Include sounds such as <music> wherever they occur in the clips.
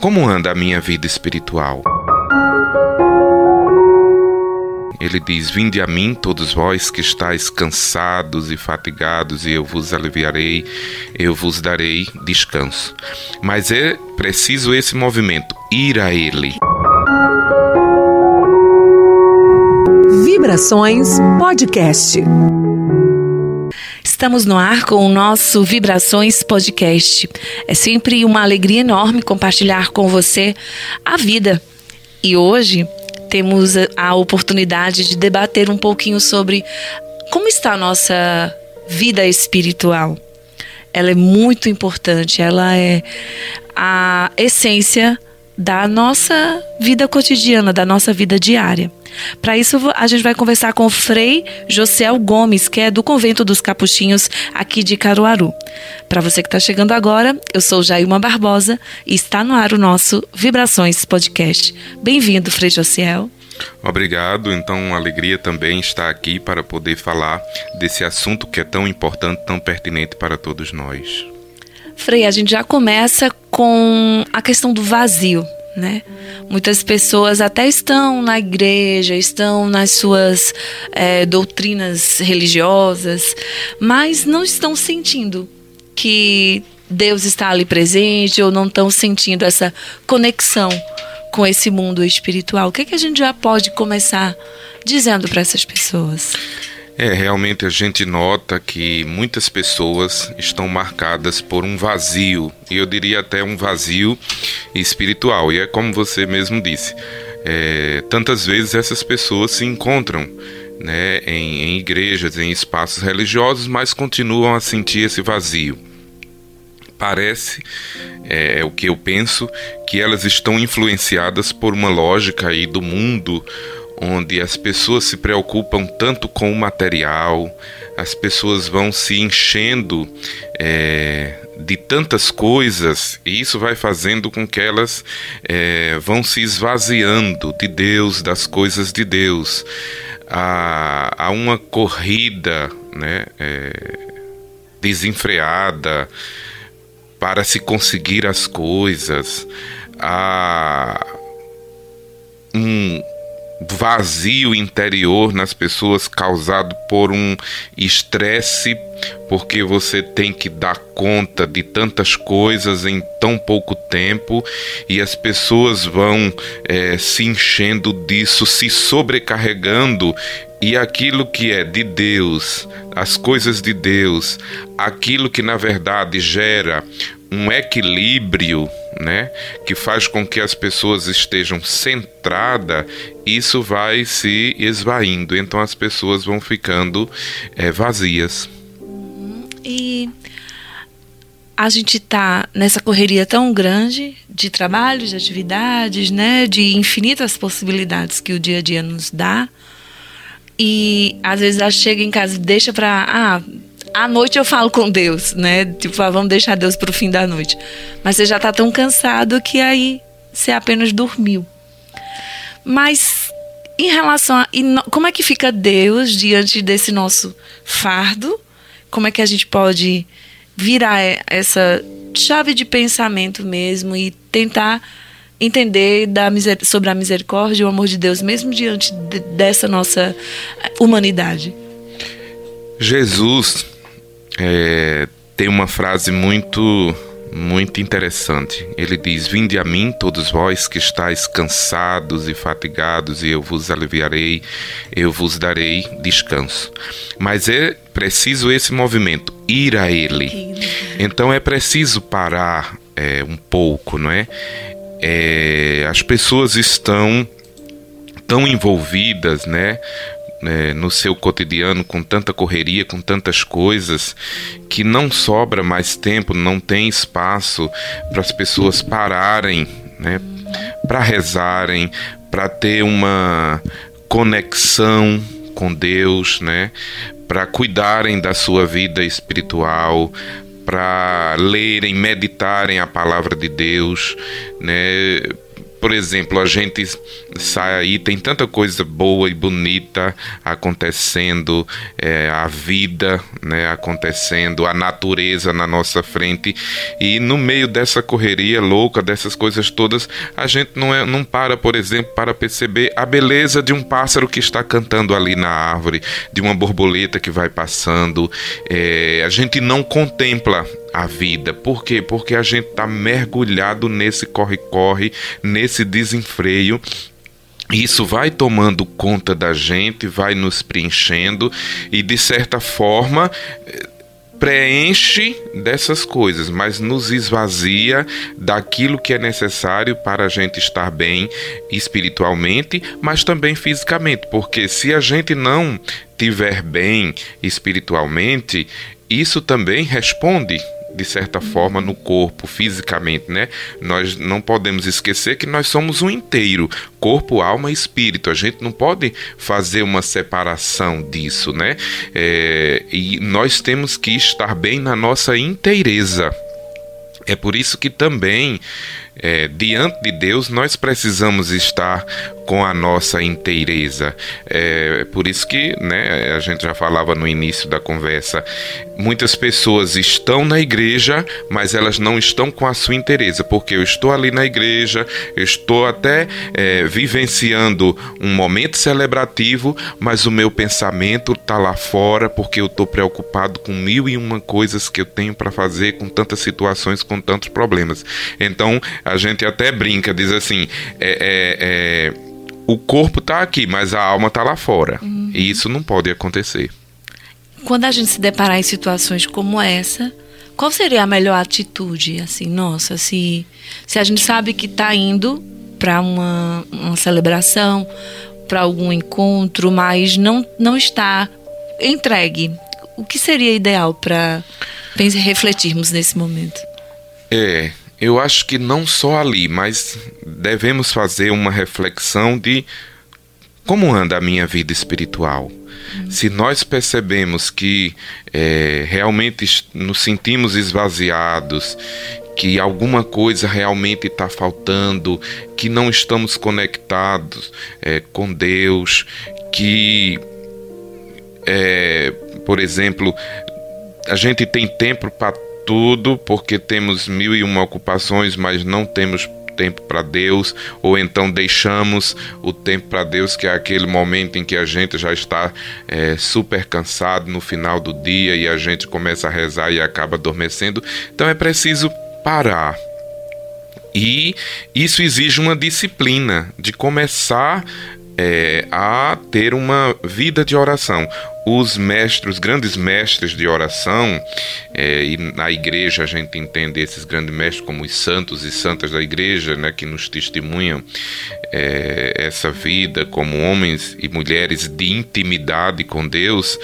Como anda a minha vida espiritual? Ele diz: Vinde a mim, todos vós que estáis cansados e fatigados, e eu vos aliviarei, eu vos darei descanso. Mas é preciso esse movimento, ir a Ele. Vibrações Podcast. Estamos no ar com o nosso Vibrações Podcast. É sempre uma alegria enorme compartilhar com você a vida. E hoje temos a oportunidade de debater um pouquinho sobre como está a nossa vida espiritual. Ela é muito importante, ela é a essência da nossa vida cotidiana, da nossa vida diária. Para isso, a gente vai conversar com o Frei José Gomes, que é do Convento dos Capuchinhos, aqui de Caruaru. Para você que está chegando agora, eu sou Jailma Barbosa e está no ar o nosso Vibrações Podcast. Bem-vindo, Frei Josiel. Obrigado. Então, uma alegria também estar aqui para poder falar desse assunto que é tão importante, tão pertinente para todos nós. Frei, a gente já começa com a questão do vazio, né? Muitas pessoas até estão na igreja, estão nas suas é, doutrinas religiosas, mas não estão sentindo que Deus está ali presente ou não estão sentindo essa conexão com esse mundo espiritual. O que, é que a gente já pode começar dizendo para essas pessoas? É, realmente a gente nota que muitas pessoas estão marcadas por um vazio, e eu diria até um vazio espiritual. E é como você mesmo disse, é, tantas vezes essas pessoas se encontram né, em, em igrejas, em espaços religiosos, mas continuam a sentir esse vazio. Parece, é, é o que eu penso, que elas estão influenciadas por uma lógica aí do mundo onde as pessoas se preocupam tanto com o material, as pessoas vão se enchendo é, de tantas coisas, e isso vai fazendo com que elas é, vão se esvaziando de Deus, das coisas de Deus. Há, há uma corrida né, é, desenfreada para se conseguir as coisas. Há um, vazio interior nas pessoas causado por um estresse, porque você tem que dar conta de tantas coisas em tão pouco tempo e as pessoas vão é, se enchendo disso, se sobrecarregando e aquilo que é de Deus, as coisas de Deus, aquilo que na verdade gera um equilíbrio, né, que faz com que as pessoas estejam centradas, isso vai se esvaindo, então as pessoas vão ficando é, vazias. E a gente está nessa correria tão grande de trabalho, de atividades, né, de infinitas possibilidades que o dia a dia nos dá. E às vezes ela chega em casa e deixa para. Ah, à noite eu falo com Deus, né? Tipo, ah, vamos deixar Deus para o fim da noite. Mas você já está tão cansado que aí você apenas dormiu. Mas em relação a. Como é que fica Deus diante desse nosso fardo? Como é que a gente pode virar essa chave de pensamento mesmo e tentar entender da sobre a misericórdia e o amor de Deus, mesmo diante de, dessa nossa humanidade. Jesus é, tem uma frase muito muito interessante. Ele diz: Vinde a mim, todos vós que estáis cansados e fatigados, e eu vos aliviarei, eu vos darei descanso. Mas é preciso esse movimento, ir a Ele. Então é preciso parar é, um pouco, não é? é, as pessoas estão tão envolvidas, né, né, no seu cotidiano com tanta correria, com tantas coisas, que não sobra mais tempo, não tem espaço para as pessoas pararem, né, para rezarem, para ter uma conexão com Deus, né, para cuidarem da sua vida espiritual, para lerem, meditarem a palavra de Deus, né? Por exemplo, a gente sai aí, tem tanta coisa boa e bonita acontecendo, é, a vida né, acontecendo, a natureza na nossa frente, e no meio dessa correria louca, dessas coisas todas, a gente não, é, não para, por exemplo, para perceber a beleza de um pássaro que está cantando ali na árvore, de uma borboleta que vai passando. É, a gente não contempla a vida. Por quê? Porque a gente está mergulhado nesse corre-corre, nesse desenfreio isso vai tomando conta da gente, vai nos preenchendo e, de certa forma, preenche dessas coisas, mas nos esvazia daquilo que é necessário para a gente estar bem espiritualmente, mas também fisicamente, porque se a gente não tiver bem espiritualmente, isso também responde de certa forma no corpo, fisicamente, né? Nós não podemos esquecer que nós somos um inteiro, corpo, alma e espírito. A gente não pode fazer uma separação disso, né? É, e nós temos que estar bem na nossa inteireza. É por isso que também, é, diante de Deus, nós precisamos estar com a nossa inteireza. É por isso que, né, a gente já falava no início da conversa, muitas pessoas estão na igreja, mas elas não estão com a sua inteireza, porque eu estou ali na igreja, eu estou até é, vivenciando um momento celebrativo, mas o meu pensamento está lá fora, porque eu estou preocupado com mil e uma coisas que eu tenho para fazer, com tantas situações, com tantos problemas. Então, a gente até brinca, diz assim, é, é, é o corpo está aqui, mas a alma está lá fora. Uhum. E isso não pode acontecer. Quando a gente se deparar em situações como essa, qual seria a melhor atitude? Assim, nossa, se, se a gente sabe que está indo para uma, uma celebração, para algum encontro, mas não, não está entregue, o que seria ideal para refletirmos nesse momento? É, eu acho que não só ali, mas devemos fazer uma reflexão de como anda a minha vida espiritual. Se nós percebemos que é, realmente nos sentimos esvaziados, que alguma coisa realmente está faltando, que não estamos conectados é, com Deus, que, é, por exemplo, a gente tem tempo para tudo porque temos mil e uma ocupações, mas não temos tempo para Deus, ou então deixamos o tempo para Deus, que é aquele momento em que a gente já está é, super cansado no final do dia e a gente começa a rezar e acaba adormecendo. Então é preciso parar. E isso exige uma disciplina de começar é, a ter uma vida de oração os mestres, os grandes mestres de oração, é, e na igreja a gente entende esses grandes mestres como os santos e santas da igreja, né, que nos testemunham é, essa vida como homens e mulheres de intimidade com Deus,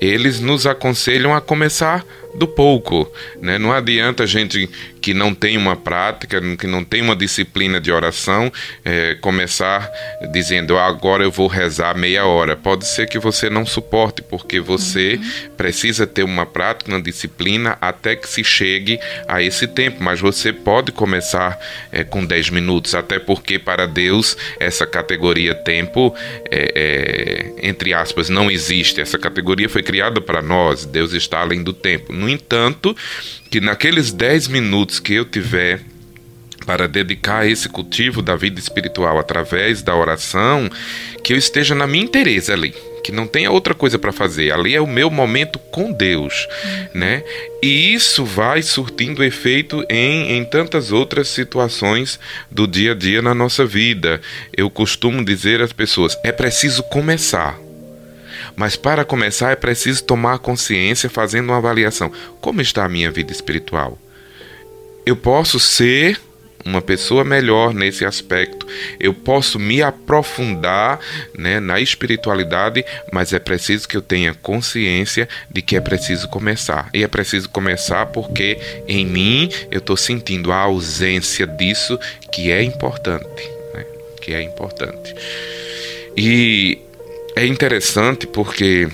eles nos aconselham a começar do pouco. Né? Não adianta a gente que não tem uma prática, que não tem uma disciplina de oração, é, começar dizendo ah, agora eu vou rezar meia hora. Pode ser que você não suporte, porque você uhum. precisa ter uma prática, uma disciplina até que se chegue a esse tempo. Mas você pode começar é, com 10 minutos, até porque para Deus essa categoria tempo, é, é, entre aspas, não existe. Essa categoria foi criada para nós. Deus está além do tempo. No entanto, que naqueles 10 minutos que eu tiver para dedicar a esse cultivo da vida espiritual através da oração, que eu esteja na minha interesse ali, que não tenha outra coisa para fazer. Ali é o meu momento com Deus, né? E isso vai surtindo efeito em, em tantas outras situações do dia a dia na nossa vida. Eu costumo dizer às pessoas: é preciso começar. Mas para começar é preciso tomar consciência fazendo uma avaliação. Como está a minha vida espiritual? Eu posso ser uma pessoa melhor nesse aspecto. Eu posso me aprofundar né, na espiritualidade, mas é preciso que eu tenha consciência de que é preciso começar. E é preciso começar porque em mim eu estou sentindo a ausência disso que é importante. Né, que é importante. E é interessante porque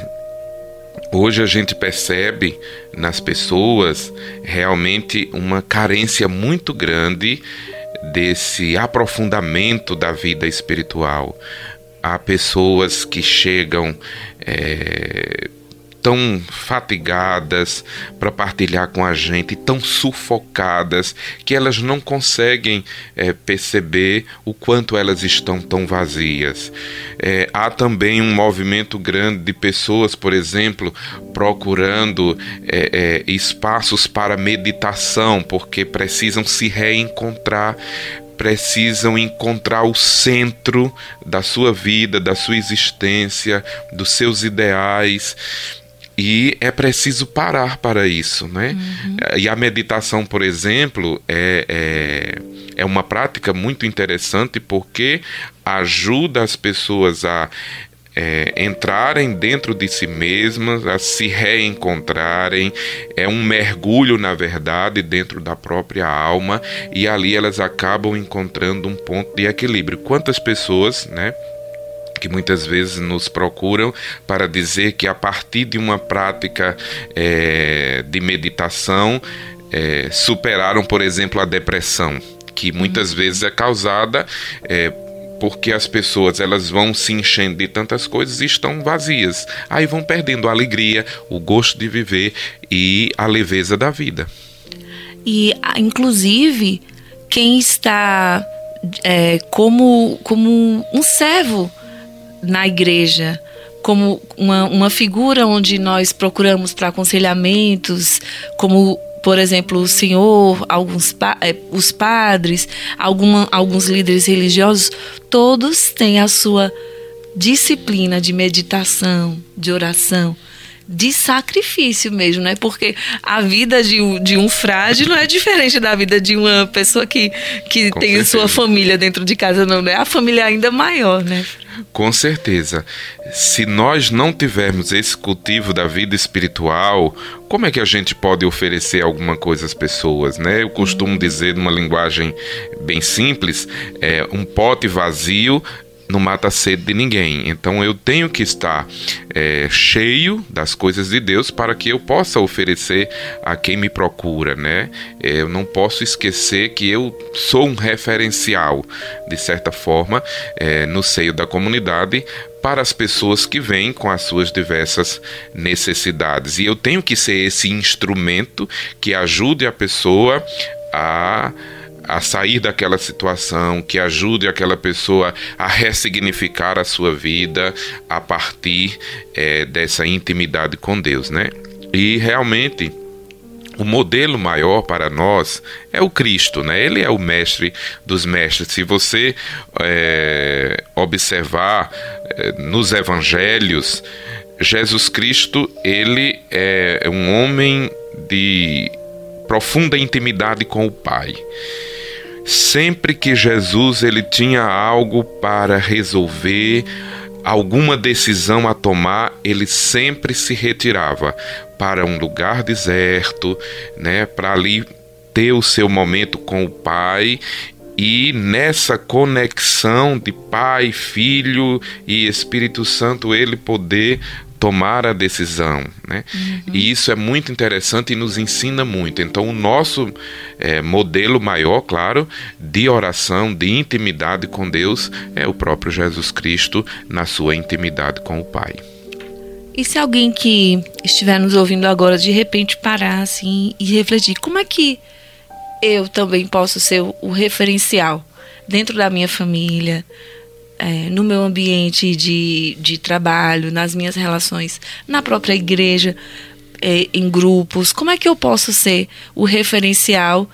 hoje a gente percebe nas pessoas realmente uma carência muito grande desse aprofundamento da vida espiritual. Há pessoas que chegam é, tão fatigadas para partilhar com a gente, tão sufocadas, que elas não conseguem é, perceber o quanto elas estão tão vazias. É, há também um movimento grande de pessoas, por exemplo, procurando é, espaços para meditação, porque precisam se reencontrar precisam encontrar o centro da sua vida, da sua existência, dos seus ideais. E é preciso parar para isso, né? Uhum. E a meditação, por exemplo, é, é, é uma prática muito interessante porque ajuda as pessoas a é, entrarem dentro de si mesmas, a se reencontrarem, é um mergulho, na verdade, dentro da própria alma, e ali elas acabam encontrando um ponto de equilíbrio. Quantas pessoas, né? Que muitas vezes nos procuram para dizer que a partir de uma prática é, de meditação é, superaram, por exemplo, a depressão, que muitas uhum. vezes é causada é, porque as pessoas elas vão se enchendo de tantas coisas e estão vazias. Aí vão perdendo a alegria, o gosto de viver e a leveza da vida. E, inclusive, quem está é, como, como um servo na igreja como uma, uma figura onde nós procuramos para aconselhamentos, como por exemplo, o senhor, alguns é, os padres, alguma, alguns líderes religiosos, todos têm a sua disciplina de meditação, de oração, de sacrifício mesmo, né? Porque a vida de um, de um frade não é diferente da vida de uma pessoa que, que tem certeza. sua família dentro de casa, não, né? A família é ainda maior, né? Com certeza. Se nós não tivermos esse cultivo da vida espiritual, como é que a gente pode oferecer alguma coisa às pessoas, né? Eu costumo dizer numa linguagem bem simples, é um pote vazio não mata a sede de ninguém. Então eu tenho que estar é, cheio das coisas de Deus para que eu possa oferecer a quem me procura, né? É, eu não posso esquecer que eu sou um referencial, de certa forma, é, no seio da comunidade para as pessoas que vêm com as suas diversas necessidades. E eu tenho que ser esse instrumento que ajude a pessoa a a sair daquela situação, que ajude aquela pessoa a ressignificar a sua vida a partir é, dessa intimidade com Deus, né? E realmente o modelo maior para nós é o Cristo, né? Ele é o mestre dos mestres. Se você é, observar é, nos Evangelhos, Jesus Cristo ele é um homem de profunda intimidade com o Pai. Sempre que Jesus ele tinha algo para resolver, alguma decisão a tomar, ele sempre se retirava para um lugar deserto, né, para ali ter o seu momento com o Pai. E nessa conexão de Pai, Filho e Espírito Santo ele poder tomar a decisão. Né? Uhum. E isso é muito interessante e nos ensina muito. Então, o nosso é, modelo maior, claro, de oração, de intimidade com Deus, é o próprio Jesus Cristo na sua intimidade com o Pai. E se alguém que estiver nos ouvindo agora de repente parar assim e refletir, como é que eu também posso ser o referencial dentro da minha família, é, no meu ambiente de, de trabalho, nas minhas relações, na própria igreja, é, em grupos? Como é que eu posso ser o referencial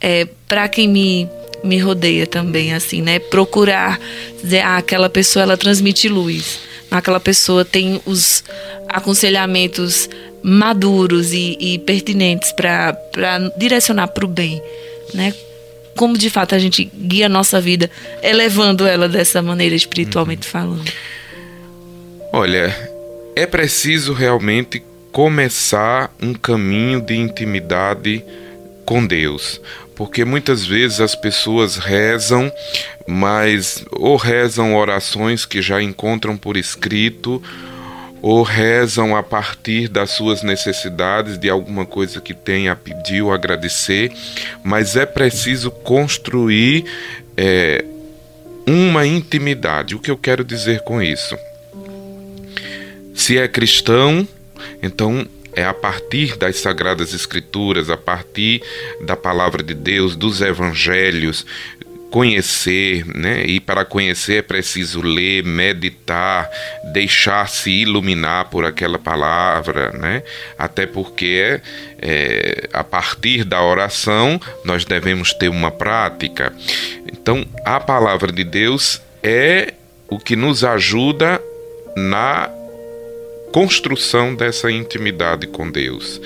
é, para quem me, me rodeia também, assim, né? Procurar dizer, ah, aquela pessoa ela transmite luz, aquela pessoa tem os aconselhamentos maduros e, e pertinentes para direcionar para o bem, né? Como de fato a gente guia a nossa vida, elevando ela dessa maneira espiritualmente uhum. falando? Olha, é preciso realmente começar um caminho de intimidade com Deus, porque muitas vezes as pessoas rezam, mas ou rezam orações que já encontram por escrito, ou rezam a partir das suas necessidades, de alguma coisa que tenha a pedir ou agradecer, mas é preciso construir é, uma intimidade. O que eu quero dizer com isso? Se é cristão, então é a partir das Sagradas Escrituras, a partir da palavra de Deus, dos evangelhos, conhecer, né? E para conhecer é preciso ler, meditar, deixar-se iluminar por aquela palavra, né? Até porque é, a partir da oração nós devemos ter uma prática. Então, a palavra de Deus é o que nos ajuda na construção dessa intimidade com Deus.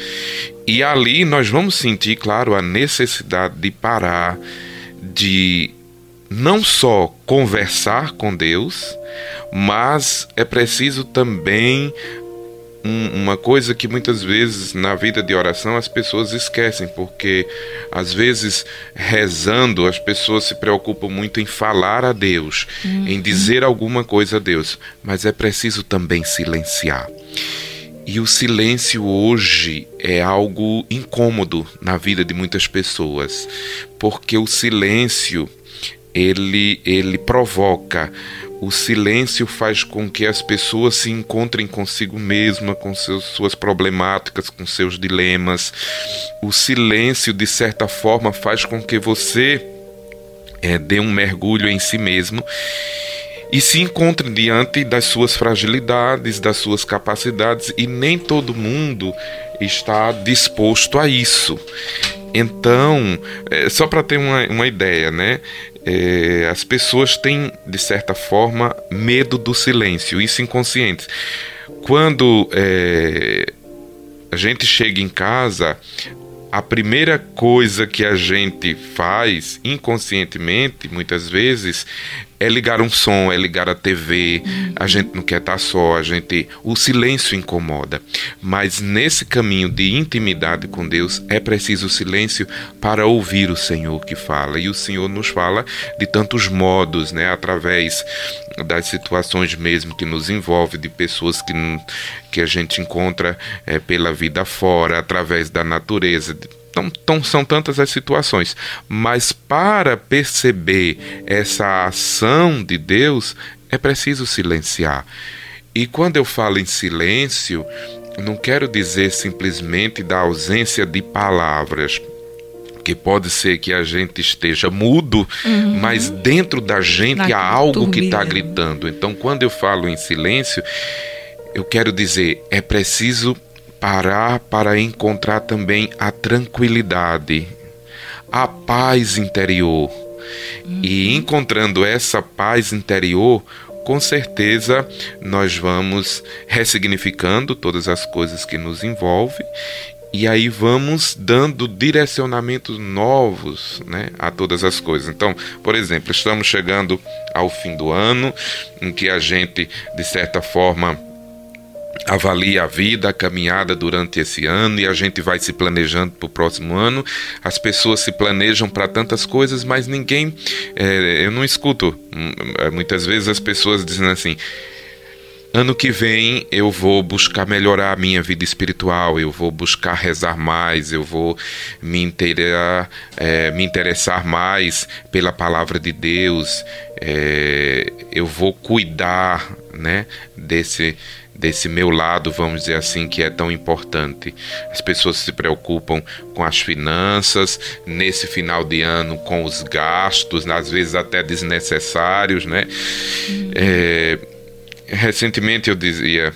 E ali nós vamos sentir, claro, a necessidade de parar, de não só conversar com Deus, mas é preciso também uma coisa que muitas vezes na vida de oração as pessoas esquecem, porque às vezes rezando as pessoas se preocupam muito em falar a Deus, uhum. em dizer alguma coisa a Deus, mas é preciso também silenciar. E o silêncio hoje é algo incômodo na vida de muitas pessoas, porque o silêncio ele ele provoca o silêncio faz com que as pessoas se encontrem consigo mesma, com seus, suas problemáticas, com seus dilemas. O silêncio, de certa forma, faz com que você é, dê um mergulho em si mesmo e se encontre diante das suas fragilidades, das suas capacidades, e nem todo mundo está disposto a isso. Então, é, só para ter uma, uma ideia, né? É, as pessoas têm, de certa forma, medo do silêncio, isso inconsciente. Quando é, a gente chega em casa, a primeira coisa que a gente faz inconscientemente, muitas vezes, é ligar um som, é ligar a TV. A gente não quer estar só, a gente o silêncio incomoda. Mas nesse caminho de intimidade com Deus é preciso silêncio para ouvir o Senhor que fala. E o Senhor nos fala de tantos modos, né, através das situações mesmo que nos envolve, de pessoas que, que a gente encontra é, pela vida fora, através da natureza, então, então, são tantas as situações. Mas para perceber essa ação de Deus, é preciso silenciar. E quando eu falo em silêncio, não quero dizer simplesmente da ausência de palavras, que pode ser que a gente esteja mudo, uhum. mas dentro da gente há algo que está gritando. Então, quando eu falo em silêncio, eu quero dizer, é preciso parar para encontrar também a tranquilidade, a paz interior. Uhum. E encontrando essa paz interior, com certeza nós vamos ressignificando todas as coisas que nos envolvem e aí vamos dando direcionamentos novos né, a todas as coisas. Então, por exemplo, estamos chegando ao fim do ano, em que a gente, de certa forma, avalia a vida, a caminhada durante esse ano e a gente vai se planejando para o próximo ano. As pessoas se planejam para tantas coisas, mas ninguém. É, eu não escuto. Hum, muitas vezes as pessoas dizem assim Ano que vem eu vou buscar melhorar a minha vida espiritual, eu vou buscar rezar mais, eu vou me, interar, é, me interessar mais pela palavra de Deus, é, eu vou cuidar né, desse, desse meu lado, vamos dizer assim, que é tão importante. As pessoas se preocupam com as finanças, nesse final de ano, com os gastos, às vezes até desnecessários, né? É, recentemente eu dizia,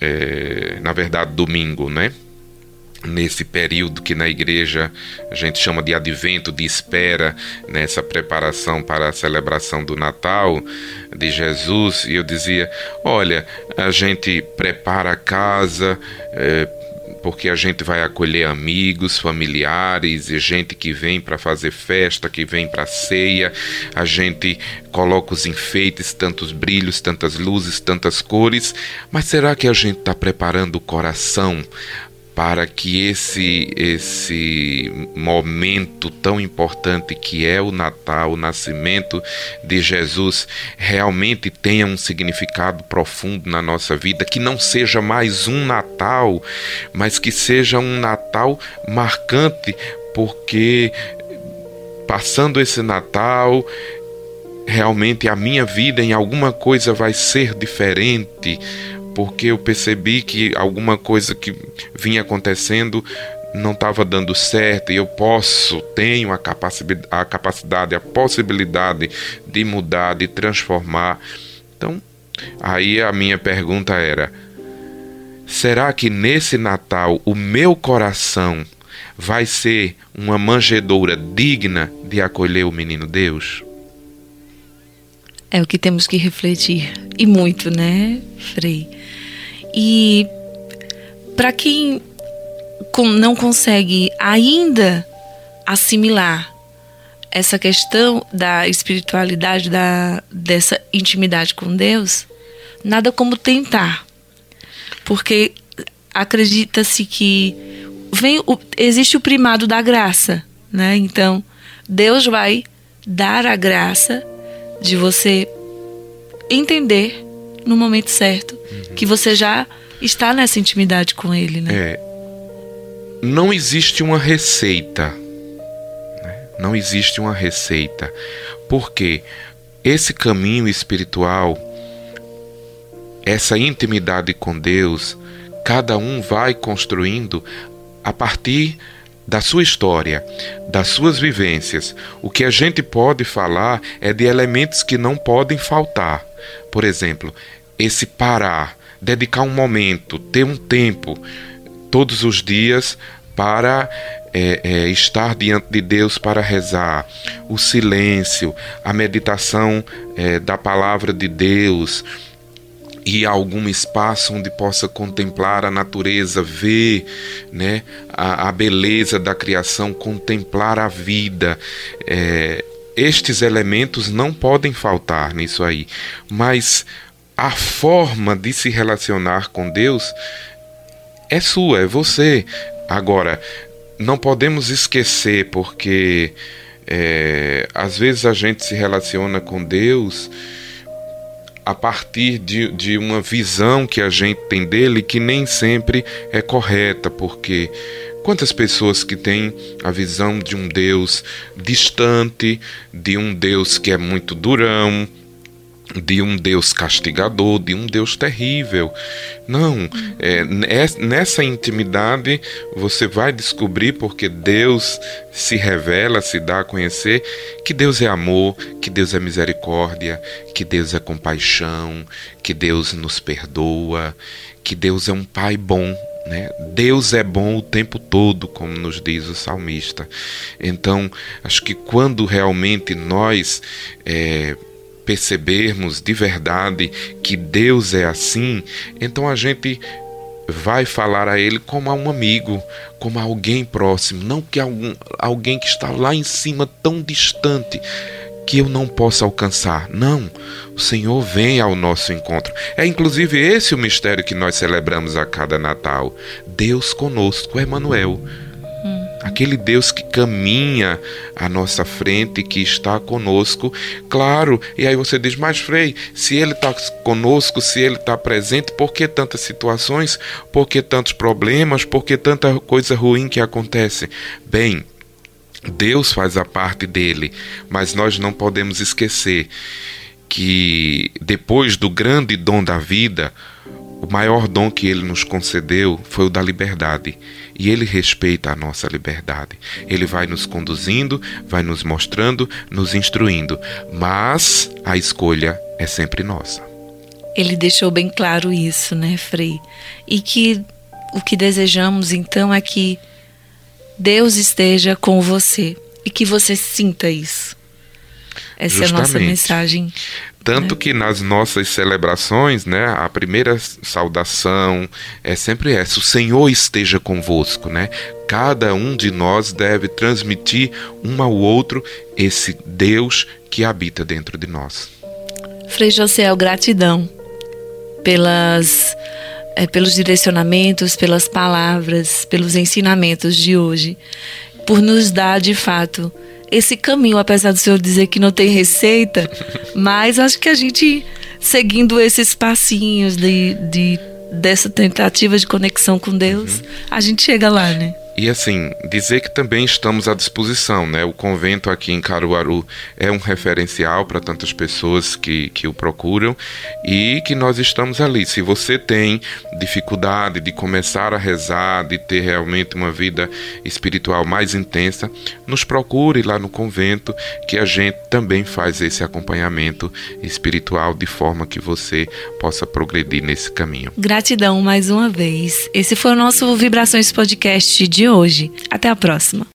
é, na verdade, domingo, né? Nesse período que na igreja a gente chama de advento, de espera, nessa preparação para a celebração do Natal de Jesus, e eu dizia: olha, a gente prepara a casa, é, porque a gente vai acolher amigos, familiares e gente que vem para fazer festa, que vem para ceia. A gente coloca os enfeites, tantos brilhos, tantas luzes, tantas cores. Mas será que a gente está preparando o coração para que esse esse momento tão importante que é o Natal, o nascimento de Jesus, realmente tenha um significado profundo na nossa vida, que não seja mais um Natal, mas que seja um Natal marcante, porque passando esse Natal, realmente a minha vida em alguma coisa vai ser diferente, porque eu percebi que alguma coisa que vinha acontecendo não estava dando certo e eu posso, tenho a capacidade, a capacidade, a possibilidade de mudar, de transformar. Então, aí a minha pergunta era: será que nesse Natal o meu coração vai ser uma manjedoura digna de acolher o menino Deus? É o que temos que refletir. E muito, né, Frei? E para quem não consegue ainda assimilar essa questão da espiritualidade, da, dessa intimidade com Deus, nada como tentar. Porque acredita-se que vem o, existe o primado da graça, né? Então, Deus vai dar a graça de você entender no momento certo uhum. que você já está nessa intimidade com ele, né? É, não existe uma receita. Né? Não existe uma receita. Porque esse caminho espiritual, essa intimidade com Deus, cada um vai construindo a partir da sua história, das suas vivências. O que a gente pode falar é de elementos que não podem faltar. Por exemplo, esse parar, dedicar um momento, ter um tempo todos os dias para é, é, estar diante de Deus para rezar, o silêncio, a meditação é, da palavra de Deus e algum espaço onde possa contemplar a natureza, ver né, a, a beleza da criação, contemplar a vida. É, estes elementos não podem faltar nisso aí, mas a forma de se relacionar com Deus é sua, é você. Agora, não podemos esquecer, porque é, às vezes a gente se relaciona com Deus a partir de, de uma visão que a gente tem dele que nem sempre é correta, porque Quantas pessoas que têm a visão de um Deus distante, de um Deus que é muito durão, de um Deus castigador, de um Deus terrível. Não, é, nessa intimidade você vai descobrir, porque Deus se revela, se dá a conhecer, que Deus é amor, que Deus é misericórdia, que Deus é compaixão, que Deus nos perdoa, que Deus é um Pai bom. Né? Deus é bom o tempo todo, como nos diz o salmista. Então, acho que quando realmente nós é, percebermos de verdade que Deus é assim, então a gente vai falar a Ele como a um amigo, como a alguém próximo, não que algum, alguém que está lá em cima tão distante que eu não possa alcançar. Não, o Senhor vem ao nosso encontro. É inclusive esse o mistério que nós celebramos a cada Natal. Deus conosco, Emmanuel aquele Deus que caminha à nossa frente, que está conosco. Claro, e aí você diz, mas Frei, se ele está conosco, se ele está presente, por que tantas situações, por que tantos problemas, por que tanta coisa ruim que acontece? Bem, Deus faz a parte dele, mas nós não podemos esquecer que depois do grande dom da vida, o maior dom que ele nos concedeu foi o da liberdade. E ele respeita a nossa liberdade. Ele vai nos conduzindo, vai nos mostrando, nos instruindo. Mas a escolha é sempre nossa. Ele deixou bem claro isso, né, Frei? E que o que desejamos então é que Deus esteja com você e que você sinta isso. Essa Justamente. é a nossa mensagem. Tanto é. que nas nossas celebrações, né, a primeira saudação é sempre essa: o Senhor esteja convosco, né? Cada um de nós deve transmitir um ao outro esse Deus que habita dentro de nós. Frei José, gratidão pelas é, pelos direcionamentos, pelas palavras, pelos ensinamentos de hoje, por nos dar de fato esse caminho, apesar do senhor dizer que não tem receita, <laughs> mas acho que a gente seguindo esses passinhos de, de dessa tentativa de conexão com Deus, uhum. a gente chega lá, né? E assim, dizer que também estamos à disposição, né? O convento aqui em Caruaru é um referencial para tantas pessoas que, que o procuram e que nós estamos ali. Se você tem dificuldade de começar a rezar, de ter realmente uma vida espiritual mais intensa, nos procure lá no convento que a gente também faz esse acompanhamento espiritual de forma que você possa progredir nesse caminho. Gratidão mais uma vez. Esse foi o nosso Vibrações Podcast hoje. Até a próxima.